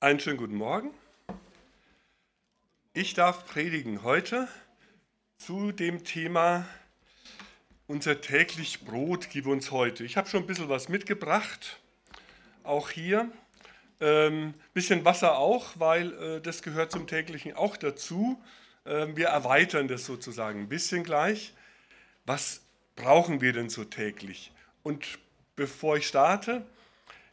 Einen schönen guten Morgen. Ich darf predigen heute zu dem Thema Unser täglich Brot gib uns heute. Ich habe schon ein bisschen was mitgebracht, auch hier. Ein ähm, bisschen Wasser auch, weil äh, das gehört zum täglichen auch dazu. Ähm, wir erweitern das sozusagen ein bisschen gleich. Was brauchen wir denn so täglich? Und bevor ich starte,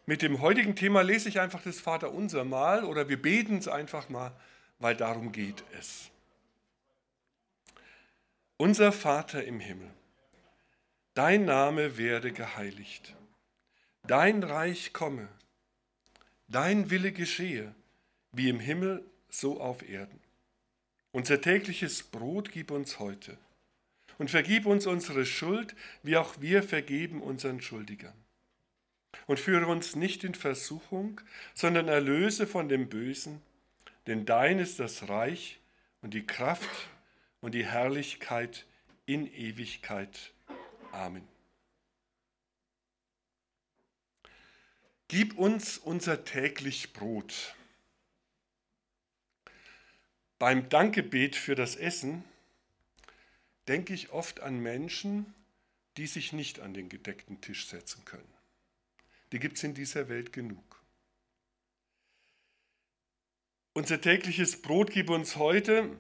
mit dem heutigen Thema lese ich einfach das Vaterunser mal oder wir beten es einfach mal, weil darum geht es. Unser Vater im Himmel, dein Name werde geheiligt, dein Reich komme, dein Wille geschehe, wie im Himmel so auf Erden. Unser tägliches Brot gib uns heute und vergib uns unsere Schuld, wie auch wir vergeben unseren Schuldigern und führe uns nicht in Versuchung, sondern erlöse von dem Bösen, denn dein ist das Reich und die Kraft und die Herrlichkeit in Ewigkeit. Amen. Gib uns unser täglich Brot. Beim Dankgebet für das Essen denke ich oft an Menschen, die sich nicht an den gedeckten Tisch setzen können die gibt es in dieser Welt genug. Unser tägliches Brot gib uns heute.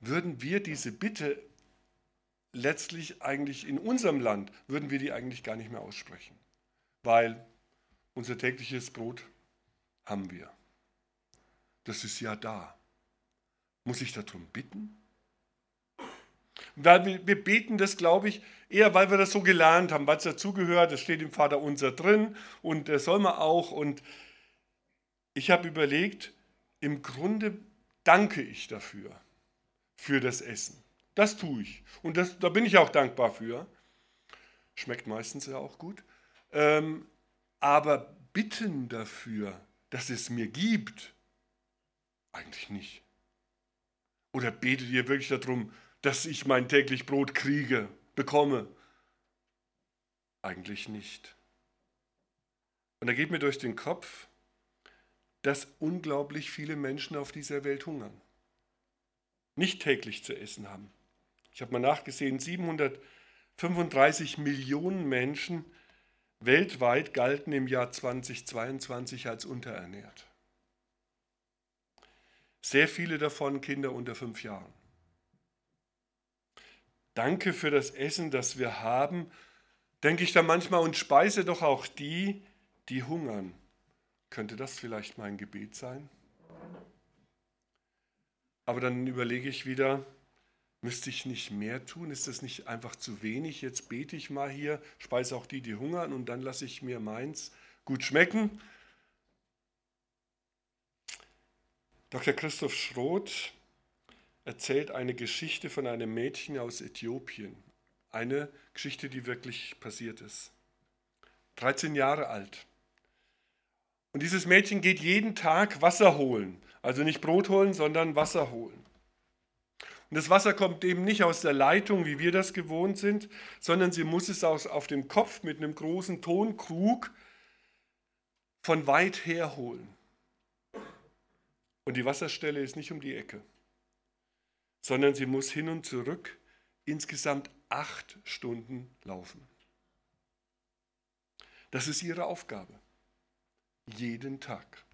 Würden wir diese Bitte letztlich eigentlich in unserem Land, würden wir die eigentlich gar nicht mehr aussprechen. Weil unser tägliches Brot haben wir. Das ist ja da. Muss ich darum bitten? Wir, wir beten das, glaube ich, eher, weil wir das so gelernt haben, weil es dazugehört. Das steht im Vater unser drin und das soll man auch. Und ich habe überlegt, im Grunde danke ich dafür, für das Essen. Das tue ich. Und das, da bin ich auch dankbar für. Schmeckt meistens ja auch gut. Ähm, aber bitten dafür, dass es mir gibt, eigentlich nicht. Oder betet ihr wirklich darum, dass ich mein täglich Brot kriege, bekomme? Eigentlich nicht. Und da geht mir durch den Kopf, dass unglaublich viele Menschen auf dieser Welt hungern, nicht täglich zu essen haben. Ich habe mal nachgesehen, 735 Millionen Menschen weltweit galten im Jahr 2022 als unterernährt. Sehr viele davon Kinder unter fünf Jahren. Danke für das Essen, das wir haben, denke ich da manchmal und speise doch auch die, die hungern. Könnte das vielleicht mein Gebet sein? Aber dann überlege ich wieder, müsste ich nicht mehr tun? Ist das nicht einfach zu wenig? Jetzt bete ich mal hier, speise auch die, die hungern und dann lasse ich mir meins gut schmecken. Dr. Christoph Schroth erzählt eine Geschichte von einem Mädchen aus Äthiopien. Eine Geschichte, die wirklich passiert ist. 13 Jahre alt. Und dieses Mädchen geht jeden Tag Wasser holen. Also nicht Brot holen, sondern Wasser holen. Und das Wasser kommt eben nicht aus der Leitung, wie wir das gewohnt sind, sondern sie muss es aus, auf dem Kopf mit einem großen Tonkrug von weit her holen. Und die Wasserstelle ist nicht um die Ecke sondern sie muss hin und zurück insgesamt acht Stunden laufen. Das ist ihre Aufgabe. Jeden Tag.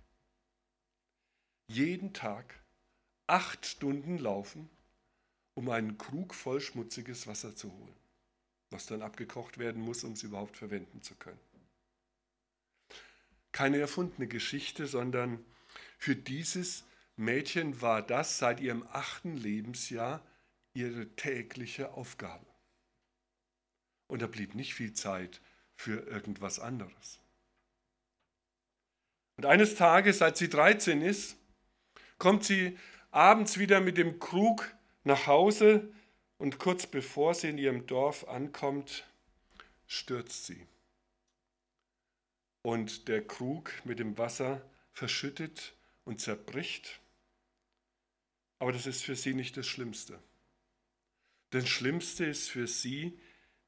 Jeden Tag acht Stunden laufen, um einen Krug voll schmutziges Wasser zu holen, was dann abgekocht werden muss, um es überhaupt verwenden zu können. Keine erfundene Geschichte, sondern für dieses Mädchen war das seit ihrem achten Lebensjahr ihre tägliche Aufgabe. Und da blieb nicht viel Zeit für irgendwas anderes. Und eines Tages, als sie 13 ist, kommt sie abends wieder mit dem Krug nach Hause und kurz bevor sie in ihrem Dorf ankommt, stürzt sie. Und der Krug mit dem Wasser verschüttet und zerbricht aber das ist für sie nicht das Schlimmste. Das Schlimmste ist für sie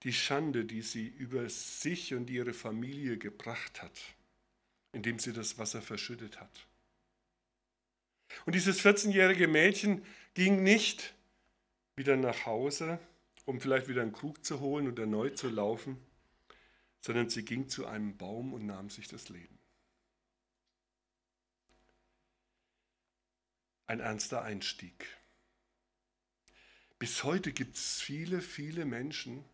die Schande, die sie über sich und ihre Familie gebracht hat, indem sie das Wasser verschüttet hat. Und dieses 14-jährige Mädchen ging nicht wieder nach Hause, um vielleicht wieder einen Krug zu holen und erneut zu laufen, sondern sie ging zu einem Baum und nahm sich das Leben. Ein ernster Einstieg. Bis heute gibt es viele, viele Menschen,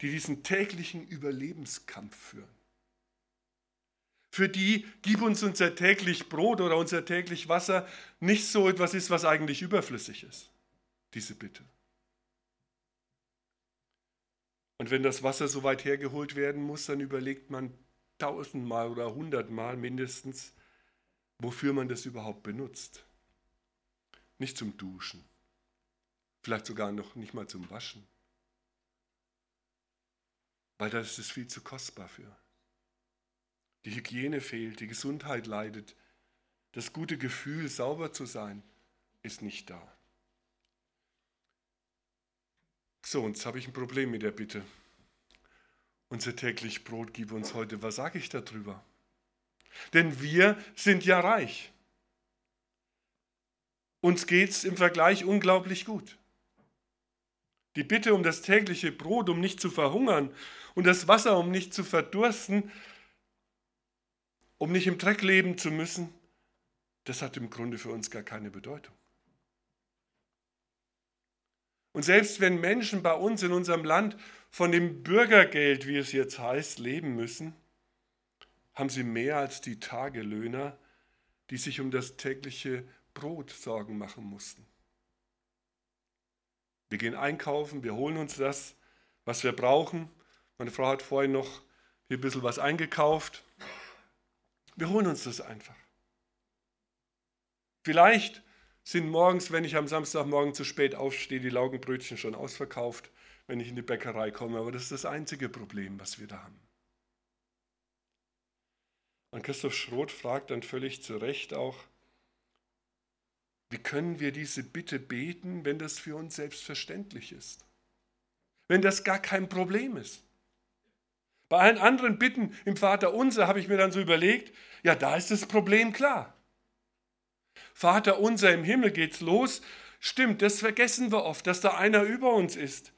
die diesen täglichen Überlebenskampf führen. Für die gib uns unser täglich Brot oder unser täglich Wasser nicht so etwas ist, was eigentlich überflüssig ist. Diese Bitte. Und wenn das Wasser so weit hergeholt werden muss, dann überlegt man tausendmal oder hundertmal mindestens, wofür man das überhaupt benutzt. Nicht zum Duschen, vielleicht sogar noch nicht mal zum Waschen, weil da ist viel zu kostbar für. Die Hygiene fehlt, die Gesundheit leidet, das gute Gefühl, sauber zu sein, ist nicht da. So, und jetzt habe ich ein Problem mit der Bitte. Unser täglich Brot gib uns heute. Was sage ich darüber? Denn wir sind ja reich. Uns geht es im Vergleich unglaublich gut. Die Bitte um das tägliche Brot, um nicht zu verhungern und das Wasser, um nicht zu verdursten, um nicht im Dreck leben zu müssen, das hat im Grunde für uns gar keine Bedeutung. Und selbst wenn Menschen bei uns in unserem Land von dem Bürgergeld, wie es jetzt heißt, leben müssen, haben sie mehr als die Tagelöhner, die sich um das tägliche Brot Sorgen machen mussten. Wir gehen einkaufen, wir holen uns das, was wir brauchen. Meine Frau hat vorhin noch hier ein bisschen was eingekauft. Wir holen uns das einfach. Vielleicht sind morgens, wenn ich am Samstagmorgen zu spät aufstehe, die Laugenbrötchen schon ausverkauft, wenn ich in die Bäckerei komme. Aber das ist das einzige Problem, was wir da haben. Und Christoph Schroth fragt dann völlig zu Recht auch, wie können wir diese Bitte beten, wenn das für uns selbstverständlich ist? Wenn das gar kein Problem ist? Bei allen anderen Bitten im Vater unser habe ich mir dann so überlegt, ja, da ist das Problem klar. Vater unser im Himmel geht's los. Stimmt, das vergessen wir oft, dass da einer über uns ist.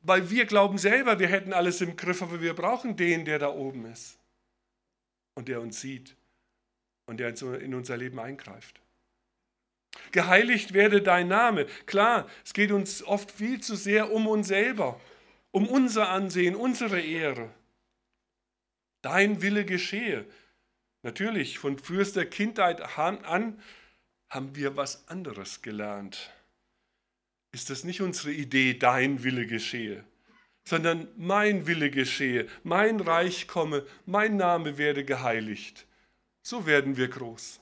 Weil wir glauben selber, wir hätten alles im Griff, aber wir brauchen den, der da oben ist. Und der uns sieht und der in unser Leben eingreift. Geheiligt werde dein Name. Klar, es geht uns oft viel zu sehr um uns selber, um unser Ansehen, unsere Ehre. Dein Wille geschehe. Natürlich, von frühester Kindheit an haben wir was anderes gelernt. Ist das nicht unsere Idee, dein Wille geschehe, sondern mein Wille geschehe, mein Reich komme, mein Name werde geheiligt. So werden wir groß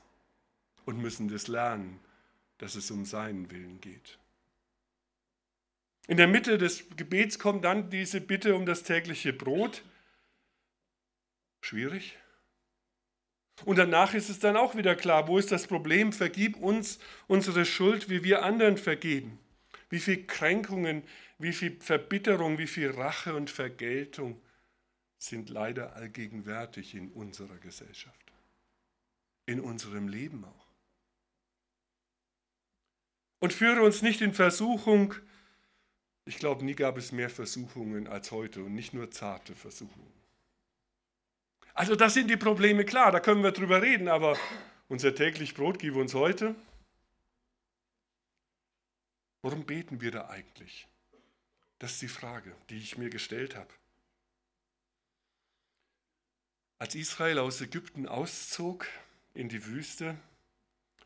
und müssen das lernen, dass es um seinen Willen geht. In der Mitte des Gebets kommt dann diese Bitte um das tägliche Brot. Schwierig? Und danach ist es dann auch wieder klar, wo ist das Problem? Vergib uns unsere Schuld, wie wir anderen vergeben. Wie viel Kränkungen, wie viel Verbitterung, wie viel Rache und Vergeltung sind leider allgegenwärtig in unserer Gesellschaft, in unserem Leben auch. Und führe uns nicht in Versuchung. Ich glaube, nie gab es mehr Versuchungen als heute und nicht nur zarte Versuchungen. Also das sind die Probleme klar, da können wir drüber reden, aber unser täglich Brot gib uns heute. Warum beten wir da eigentlich? Das ist die Frage, die ich mir gestellt habe. Als Israel aus Ägypten auszog in die Wüste,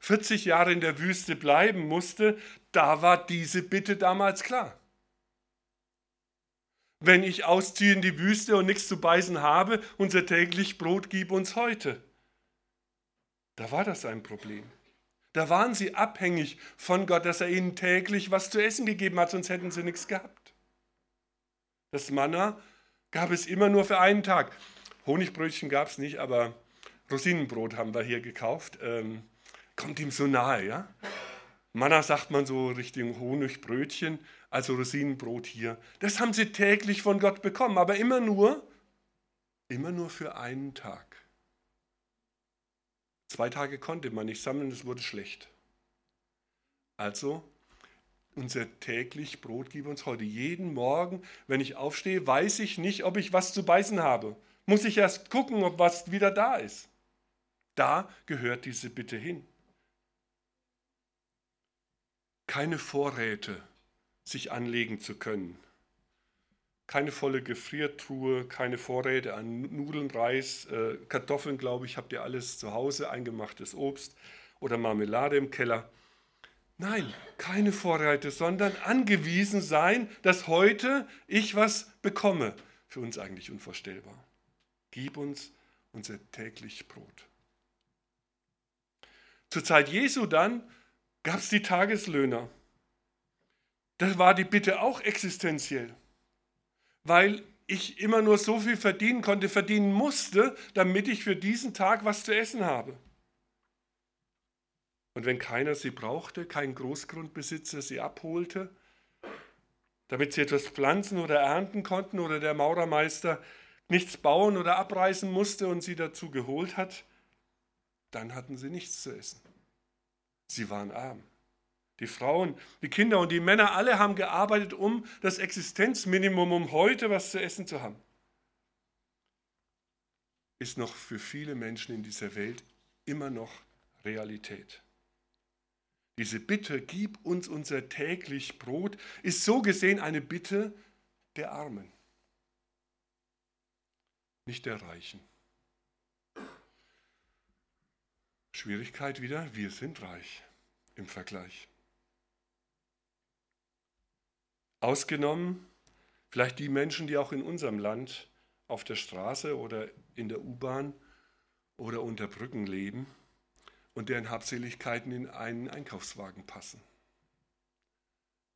40 Jahre in der Wüste bleiben musste, da war diese Bitte damals klar wenn ich ausziehe in die Wüste und nichts zu beißen habe, unser täglich Brot gib uns heute. Da war das ein Problem. Da waren sie abhängig von Gott, dass er ihnen täglich was zu essen gegeben hat, sonst hätten sie nichts gehabt. Das Manna gab es immer nur für einen Tag. Honigbrötchen gab es nicht, aber Rosinenbrot haben wir hier gekauft. Ähm, kommt ihm so nahe, ja? Manna sagt man so Richtung Honigbrötchen, also Rosinenbrot hier. Das haben sie täglich von Gott bekommen, aber immer nur, immer nur für einen Tag. Zwei Tage konnte man nicht sammeln, es wurde schlecht. Also, unser täglich Brot gib uns heute. Jeden Morgen, wenn ich aufstehe, weiß ich nicht, ob ich was zu beißen habe. Muss ich erst gucken, ob was wieder da ist. Da gehört diese Bitte hin. Keine Vorräte sich anlegen zu können. Keine volle Gefriertruhe, keine Vorräte an Nudeln, Reis, äh, Kartoffeln, glaube ich, habt ihr alles zu Hause, eingemachtes Obst oder Marmelade im Keller. Nein, keine Vorräte, sondern angewiesen sein, dass heute ich was bekomme. Für uns eigentlich unvorstellbar. Gib uns unser täglich Brot. Zur Zeit Jesu dann gab es die Tageslöhner. Da war die Bitte auch existenziell, weil ich immer nur so viel verdienen konnte, verdienen musste, damit ich für diesen Tag was zu essen habe. Und wenn keiner sie brauchte, kein Großgrundbesitzer sie abholte, damit sie etwas pflanzen oder ernten konnten oder der Maurermeister nichts bauen oder abreißen musste und sie dazu geholt hat, dann hatten sie nichts zu essen. Sie waren arm. Die Frauen, die Kinder und die Männer, alle haben gearbeitet, um das Existenzminimum, um heute was zu essen zu haben. Ist noch für viele Menschen in dieser Welt immer noch Realität. Diese Bitte, gib uns unser täglich Brot, ist so gesehen eine Bitte der Armen, nicht der Reichen. Schwierigkeit wieder, wir sind reich im Vergleich. Ausgenommen vielleicht die Menschen, die auch in unserem Land auf der Straße oder in der U-Bahn oder unter Brücken leben und deren Habseligkeiten in einen Einkaufswagen passen.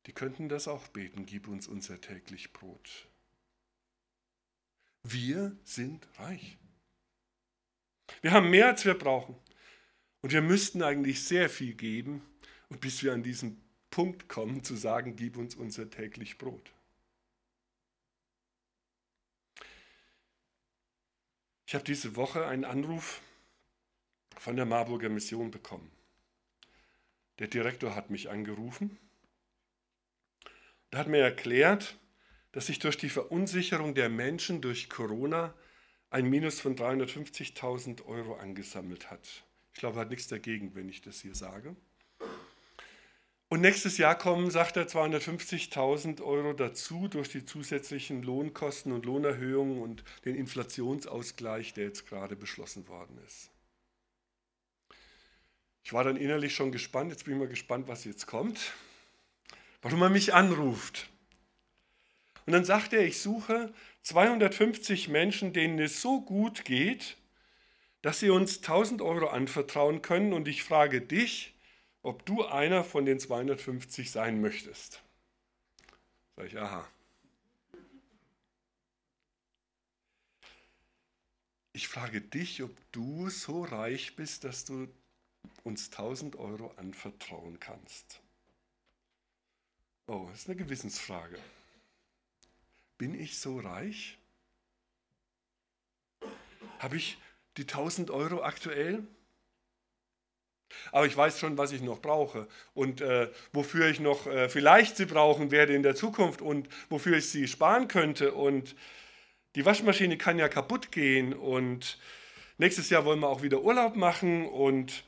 Die könnten das auch beten, gib uns unser täglich Brot. Wir sind reich. Wir haben mehr, als wir brauchen. Und wir müssten eigentlich sehr viel geben, bis wir an diesen Punkt kommen, zu sagen, gib uns unser täglich Brot. Ich habe diese Woche einen Anruf von der Marburger Mission bekommen. Der Direktor hat mich angerufen und hat mir erklärt, dass sich durch die Verunsicherung der Menschen durch Corona ein Minus von 350.000 Euro angesammelt hat. Ich glaube, er hat nichts dagegen, wenn ich das hier sage. Und nächstes Jahr kommen, sagt er, 250.000 Euro dazu durch die zusätzlichen Lohnkosten und Lohnerhöhungen und den Inflationsausgleich, der jetzt gerade beschlossen worden ist. Ich war dann innerlich schon gespannt, jetzt bin ich mal gespannt, was jetzt kommt, warum er mich anruft. Und dann sagt er, ich suche 250 Menschen, denen es so gut geht, dass sie uns 1000 Euro anvertrauen können und ich frage dich, ob du einer von den 250 sein möchtest. Sag ich, aha. Ich frage dich, ob du so reich bist, dass du uns 1000 Euro anvertrauen kannst. Oh, das ist eine Gewissensfrage. Bin ich so reich? Habe ich die 1000 Euro aktuell? Aber ich weiß schon, was ich noch brauche und äh, wofür ich noch äh, vielleicht sie brauchen werde in der Zukunft und wofür ich sie sparen könnte. Und die Waschmaschine kann ja kaputt gehen und nächstes Jahr wollen wir auch wieder Urlaub machen und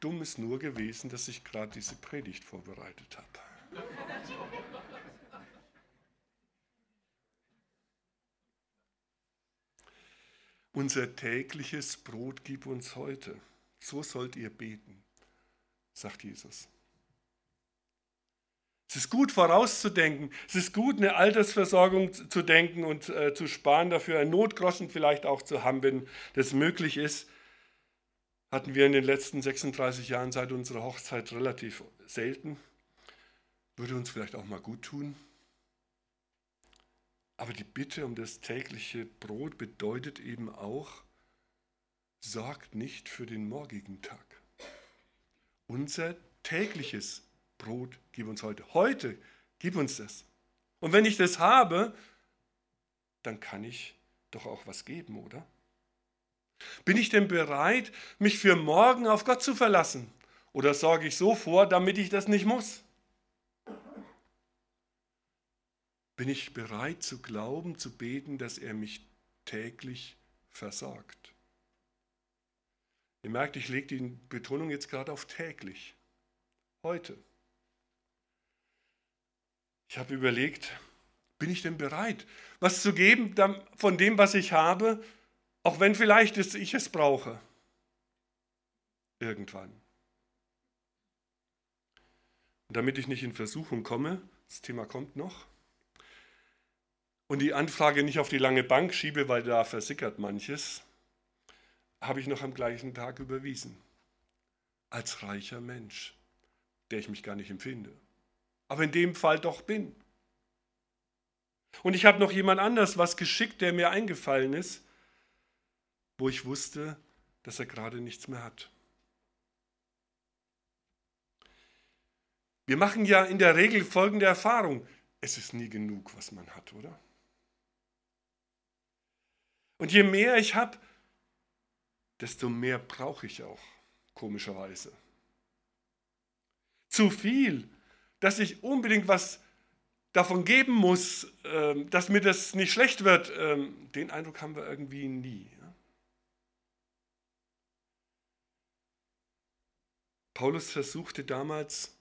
Dumm ist nur gewesen, dass ich gerade diese Predigt vorbereitet habe. Unser tägliches Brot gib uns heute. So sollt ihr beten, sagt Jesus. Es ist gut vorauszudenken. Es ist gut, eine Altersversorgung zu denken und äh, zu sparen, dafür ein Notgroschen vielleicht auch zu haben, wenn das möglich ist hatten wir in den letzten 36 Jahren seit unserer Hochzeit relativ selten. Würde uns vielleicht auch mal gut tun. Aber die Bitte um das tägliche Brot bedeutet eben auch, sorgt nicht für den morgigen Tag. Unser tägliches Brot gib uns heute. Heute gib uns das. Und wenn ich das habe, dann kann ich doch auch was geben, oder? Bin ich denn bereit, mich für morgen auf Gott zu verlassen? Oder sorge ich so vor, damit ich das nicht muss? Bin ich bereit zu glauben, zu beten, dass er mich täglich versorgt? Ihr merkt, ich lege die Betonung jetzt gerade auf täglich. Heute. Ich habe überlegt, bin ich denn bereit, was zu geben von dem, was ich habe, auch wenn vielleicht ich es brauche? Irgendwann. Und damit ich nicht in Versuchung komme, das Thema kommt noch, und die Anfrage nicht auf die lange Bank schiebe, weil da versickert manches, habe ich noch am gleichen Tag überwiesen. Als reicher Mensch, der ich mich gar nicht empfinde. Aber in dem Fall doch bin. Und ich habe noch jemand anders was geschickt, der mir eingefallen ist, wo ich wusste, dass er gerade nichts mehr hat. Wir machen ja in der Regel folgende Erfahrung. Es ist nie genug, was man hat, oder? Und je mehr ich habe, desto mehr brauche ich auch, komischerweise. Zu viel, dass ich unbedingt was davon geben muss, ähm, dass mir das nicht schlecht wird, ähm, den Eindruck haben wir irgendwie nie. Paulus versuchte damals,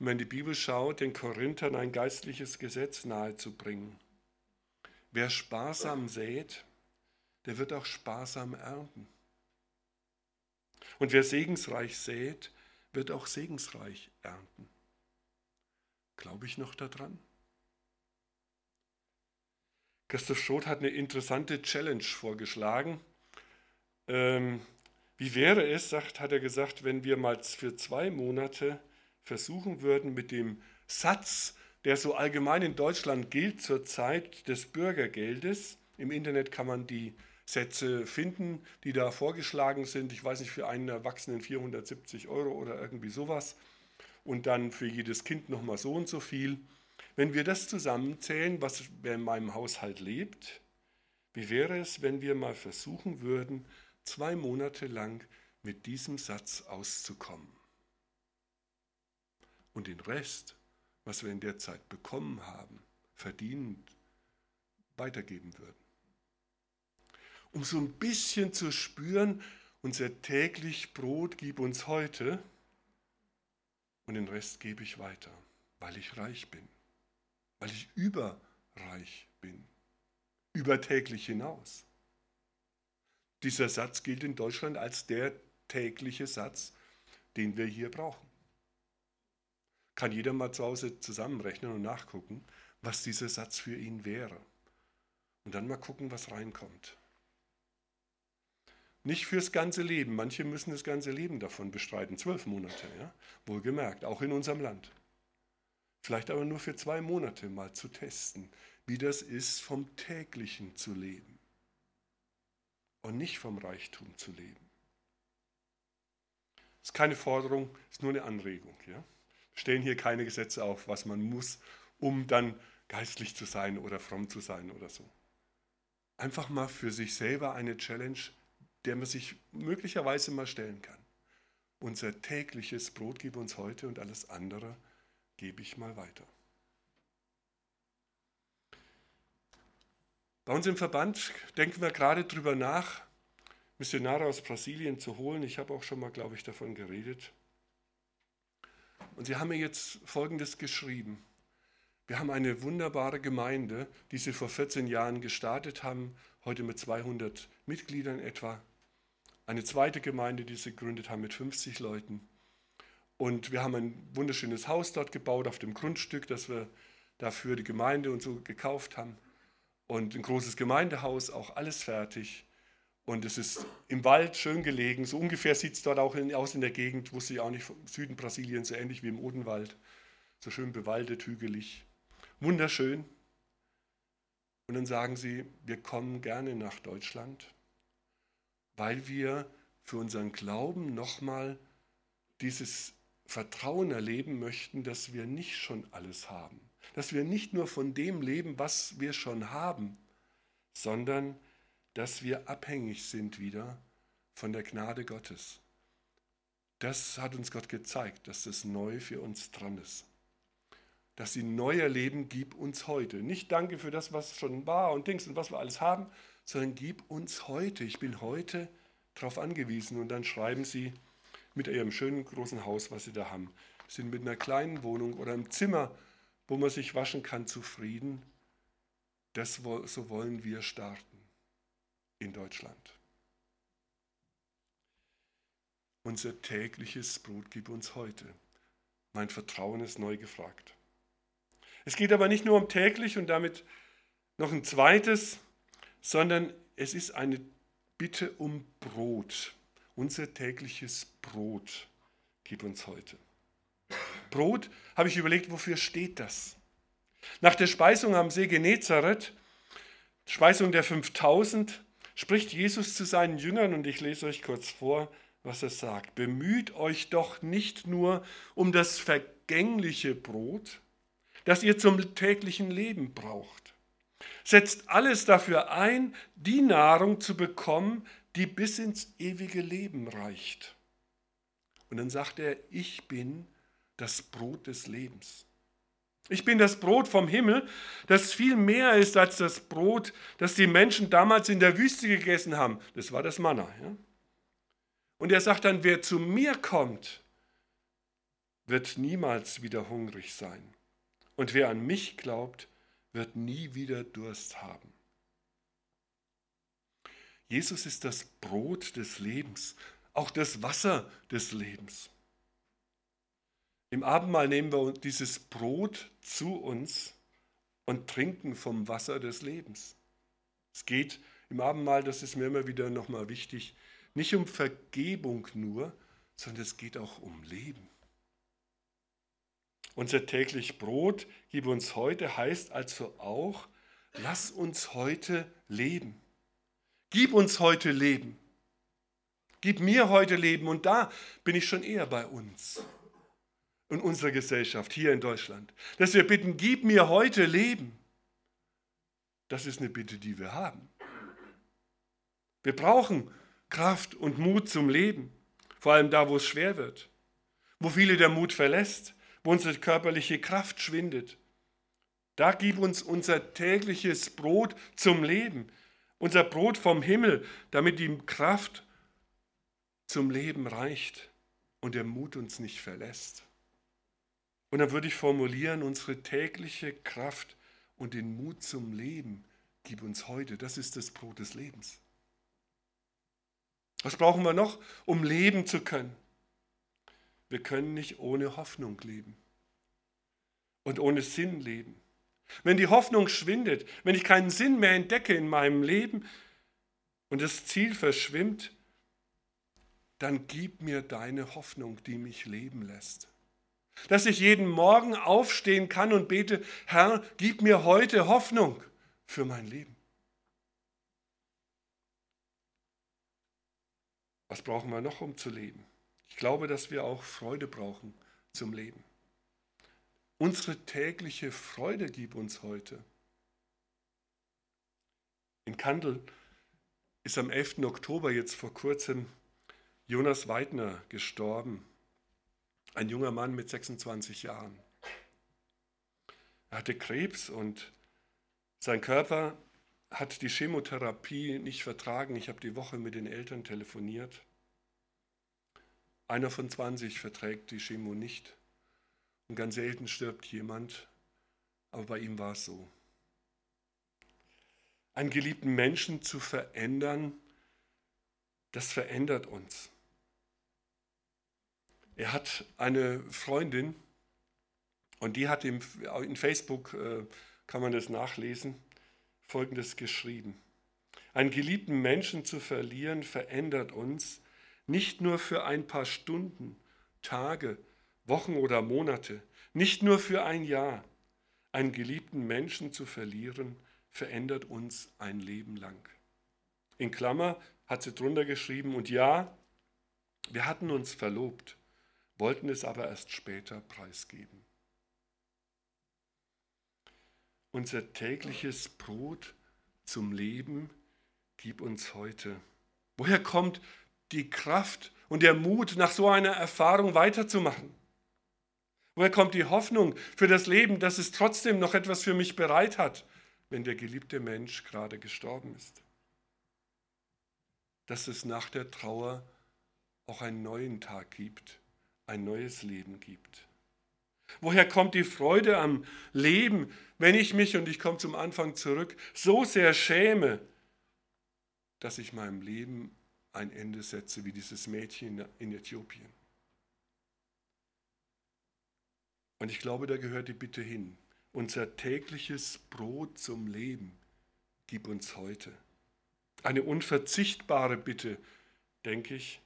wenn die Bibel schaut, den Korinthern ein geistliches Gesetz nahezubringen. Wer sparsam sät, der wird auch sparsam ernten. Und wer segensreich sät, wird auch segensreich ernten. Glaube ich noch daran? Christoph Schroth hat eine interessante Challenge vorgeschlagen. Ähm, wie wäre es, sagt, hat er gesagt, wenn wir mal für zwei Monate versuchen würden, mit dem Satz, der so allgemein in Deutschland gilt zur Zeit des Bürgergeldes, im Internet kann man die Sätze finden, die da vorgeschlagen sind. Ich weiß nicht, für einen Erwachsenen 470 Euro oder irgendwie sowas. Und dann für jedes Kind nochmal so und so viel. Wenn wir das zusammenzählen, was in meinem Haushalt lebt, wie wäre es, wenn wir mal versuchen würden, zwei Monate lang mit diesem Satz auszukommen und den Rest, was wir in der Zeit bekommen haben, verdienend weitergeben würden. Um so ein bisschen zu spüren, unser täglich Brot gib uns heute und den Rest gebe ich weiter, weil ich reich bin weil ich überreich bin, übertäglich hinaus. Dieser Satz gilt in Deutschland als der tägliche Satz, den wir hier brauchen. Kann jeder mal zu Hause zusammenrechnen und nachgucken, was dieser Satz für ihn wäre. Und dann mal gucken, was reinkommt. Nicht fürs ganze Leben. Manche müssen das ganze Leben davon bestreiten. Zwölf Monate, ja? wohlgemerkt, auch in unserem Land. Vielleicht aber nur für zwei Monate mal zu testen, wie das ist, vom täglichen zu leben und nicht vom Reichtum zu leben. Das ist keine Forderung, ist nur eine Anregung. Ja? Wir stellen hier keine Gesetze auf, was man muss, um dann geistlich zu sein oder fromm zu sein oder so. Einfach mal für sich selber eine Challenge, der man sich möglicherweise mal stellen kann. Unser tägliches Brot gib uns heute und alles andere gebe ich mal weiter. Bei uns im Verband denken wir gerade darüber nach, Missionare aus Brasilien zu holen. Ich habe auch schon mal, glaube ich, davon geredet. Und sie haben mir jetzt Folgendes geschrieben. Wir haben eine wunderbare Gemeinde, die sie vor 14 Jahren gestartet haben, heute mit 200 Mitgliedern etwa. Eine zweite Gemeinde, die sie gegründet haben mit 50 Leuten. Und wir haben ein wunderschönes Haus dort gebaut auf dem Grundstück, das wir dafür die Gemeinde und so gekauft haben. Und ein großes Gemeindehaus, auch alles fertig. Und es ist im Wald schön gelegen. So ungefähr sieht es dort auch in, aus in der Gegend, wusste ich auch nicht, vom Süden Brasiliens, so ähnlich wie im Odenwald. So schön bewaldet, hügelig. Wunderschön. Und dann sagen sie, wir kommen gerne nach Deutschland, weil wir für unseren Glauben nochmal dieses Vertrauen erleben möchten, dass wir nicht schon alles haben. Dass wir nicht nur von dem leben, was wir schon haben, sondern dass wir abhängig sind wieder von der Gnade Gottes. Das hat uns Gott gezeigt, dass das neu für uns dran ist. Dass sie neu erleben, gib uns heute. Nicht danke für das, was schon war und Dings und was wir alles haben, sondern gib uns heute. Ich bin heute darauf angewiesen. Und dann schreiben sie mit ihrem schönen großen Haus, was sie da haben, sind mit einer kleinen Wohnung oder einem Zimmer, wo man sich waschen kann, zufrieden. Das, so wollen wir starten in Deutschland. Unser tägliches Brot gib uns heute. Mein Vertrauen ist neu gefragt. Es geht aber nicht nur um täglich und damit noch ein zweites, sondern es ist eine Bitte um Brot. Unser tägliches Brot gib uns heute. Brot, habe ich überlegt, wofür steht das? Nach der Speisung am See Genezareth, Speisung der 5000, spricht Jesus zu seinen Jüngern und ich lese euch kurz vor, was er sagt. Bemüht euch doch nicht nur um das vergängliche Brot, das ihr zum täglichen Leben braucht. Setzt alles dafür ein, die Nahrung zu bekommen, die bis ins ewige Leben reicht. Und dann sagt er, ich bin das Brot des Lebens. Ich bin das Brot vom Himmel, das viel mehr ist als das Brot, das die Menschen damals in der Wüste gegessen haben. Das war das Manna. Ja? Und er sagt dann, wer zu mir kommt, wird niemals wieder hungrig sein. Und wer an mich glaubt, wird nie wieder Durst haben. Jesus ist das Brot des Lebens, auch das Wasser des Lebens. Im Abendmahl nehmen wir dieses Brot zu uns und trinken vom Wasser des Lebens. Es geht im Abendmahl, das ist mir immer wieder nochmal wichtig, nicht um Vergebung nur, sondern es geht auch um Leben. Unser täglich Brot gib uns heute heißt also auch, lass uns heute leben. Gib uns heute Leben. Gib mir heute Leben. Und da bin ich schon eher bei uns und unserer Gesellschaft hier in Deutschland. Dass wir bitten, gib mir heute Leben. Das ist eine Bitte, die wir haben. Wir brauchen Kraft und Mut zum Leben, vor allem da, wo es schwer wird, wo viele der Mut verlässt, wo unsere körperliche Kraft schwindet. Da gib uns unser tägliches Brot zum Leben, unser Brot vom Himmel, damit die Kraft zum Leben reicht und der Mut uns nicht verlässt. Und dann würde ich formulieren, unsere tägliche Kraft und den Mut zum Leben gib uns heute. Das ist das Brot des Lebens. Was brauchen wir noch, um leben zu können? Wir können nicht ohne Hoffnung leben und ohne Sinn leben. Wenn die Hoffnung schwindet, wenn ich keinen Sinn mehr entdecke in meinem Leben und das Ziel verschwimmt, dann gib mir deine Hoffnung, die mich leben lässt. Dass ich jeden Morgen aufstehen kann und bete, Herr, gib mir heute Hoffnung für mein Leben. Was brauchen wir noch, um zu leben? Ich glaube, dass wir auch Freude brauchen zum Leben. Unsere tägliche Freude gib uns heute. In Kandel ist am 11. Oktober jetzt vor kurzem Jonas Weidner gestorben. Ein junger Mann mit 26 Jahren. Er hatte Krebs und sein Körper hat die Chemotherapie nicht vertragen. Ich habe die Woche mit den Eltern telefoniert. Einer von 20 verträgt die Chemo nicht. Und ganz selten stirbt jemand, aber bei ihm war es so. Einen geliebten Menschen zu verändern, das verändert uns. Er hat eine Freundin und die hat im, in Facebook, äh, kann man das nachlesen, Folgendes geschrieben. Einen geliebten Menschen zu verlieren verändert uns nicht nur für ein paar Stunden, Tage, Wochen oder Monate, nicht nur für ein Jahr. Einen geliebten Menschen zu verlieren verändert uns ein Leben lang. In Klammer hat sie drunter geschrieben, und ja, wir hatten uns verlobt, wollten es aber erst später preisgeben. Unser tägliches Brot zum Leben gib uns heute. Woher kommt die Kraft und der Mut, nach so einer Erfahrung weiterzumachen? Woher kommt die Hoffnung für das Leben, dass es trotzdem noch etwas für mich bereit hat, wenn der geliebte Mensch gerade gestorben ist? Dass es nach der Trauer auch einen neuen Tag gibt, ein neues Leben gibt. Woher kommt die Freude am Leben, wenn ich mich, und ich komme zum Anfang zurück, so sehr schäme, dass ich meinem Leben ein Ende setze, wie dieses Mädchen in Äthiopien? Und ich glaube, da gehört die Bitte hin. Unser tägliches Brot zum Leben gib uns heute. Eine unverzichtbare Bitte, denke ich,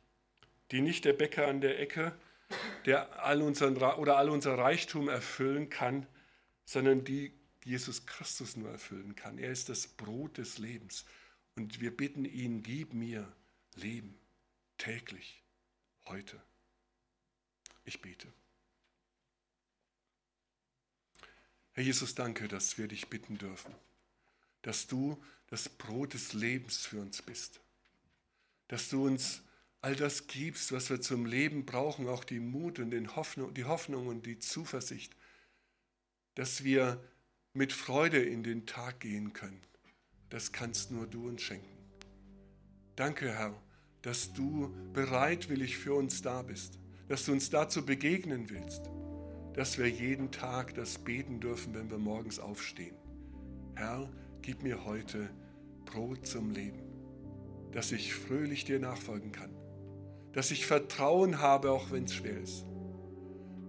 die nicht der Bäcker an der Ecke, der all unseren, oder all unser Reichtum erfüllen kann, sondern die Jesus Christus nur erfüllen kann. Er ist das Brot des Lebens. Und wir bitten ihn, gib mir Leben täglich, heute. Ich bete. Herr Jesus, danke, dass wir dich bitten dürfen, dass du das Brot des Lebens für uns bist, dass du uns all das gibst, was wir zum Leben brauchen, auch die Mut und den Hoffnung, die Hoffnung und die Zuversicht, dass wir mit Freude in den Tag gehen können. Das kannst nur du uns schenken. Danke, Herr, dass du bereitwillig für uns da bist, dass du uns dazu begegnen willst, dass wir jeden Tag das beten dürfen, wenn wir morgens aufstehen. Herr, gib mir heute Brot zum Leben, dass ich fröhlich dir nachfolgen kann dass ich Vertrauen habe, auch wenn es schwer ist.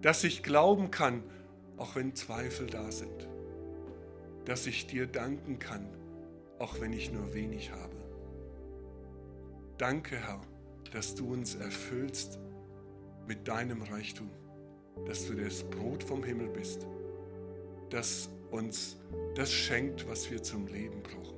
Dass ich glauben kann, auch wenn Zweifel da sind. Dass ich dir danken kann, auch wenn ich nur wenig habe. Danke, Herr, dass du uns erfüllst mit deinem Reichtum, dass du das Brot vom Himmel bist, das uns das schenkt, was wir zum Leben brauchen.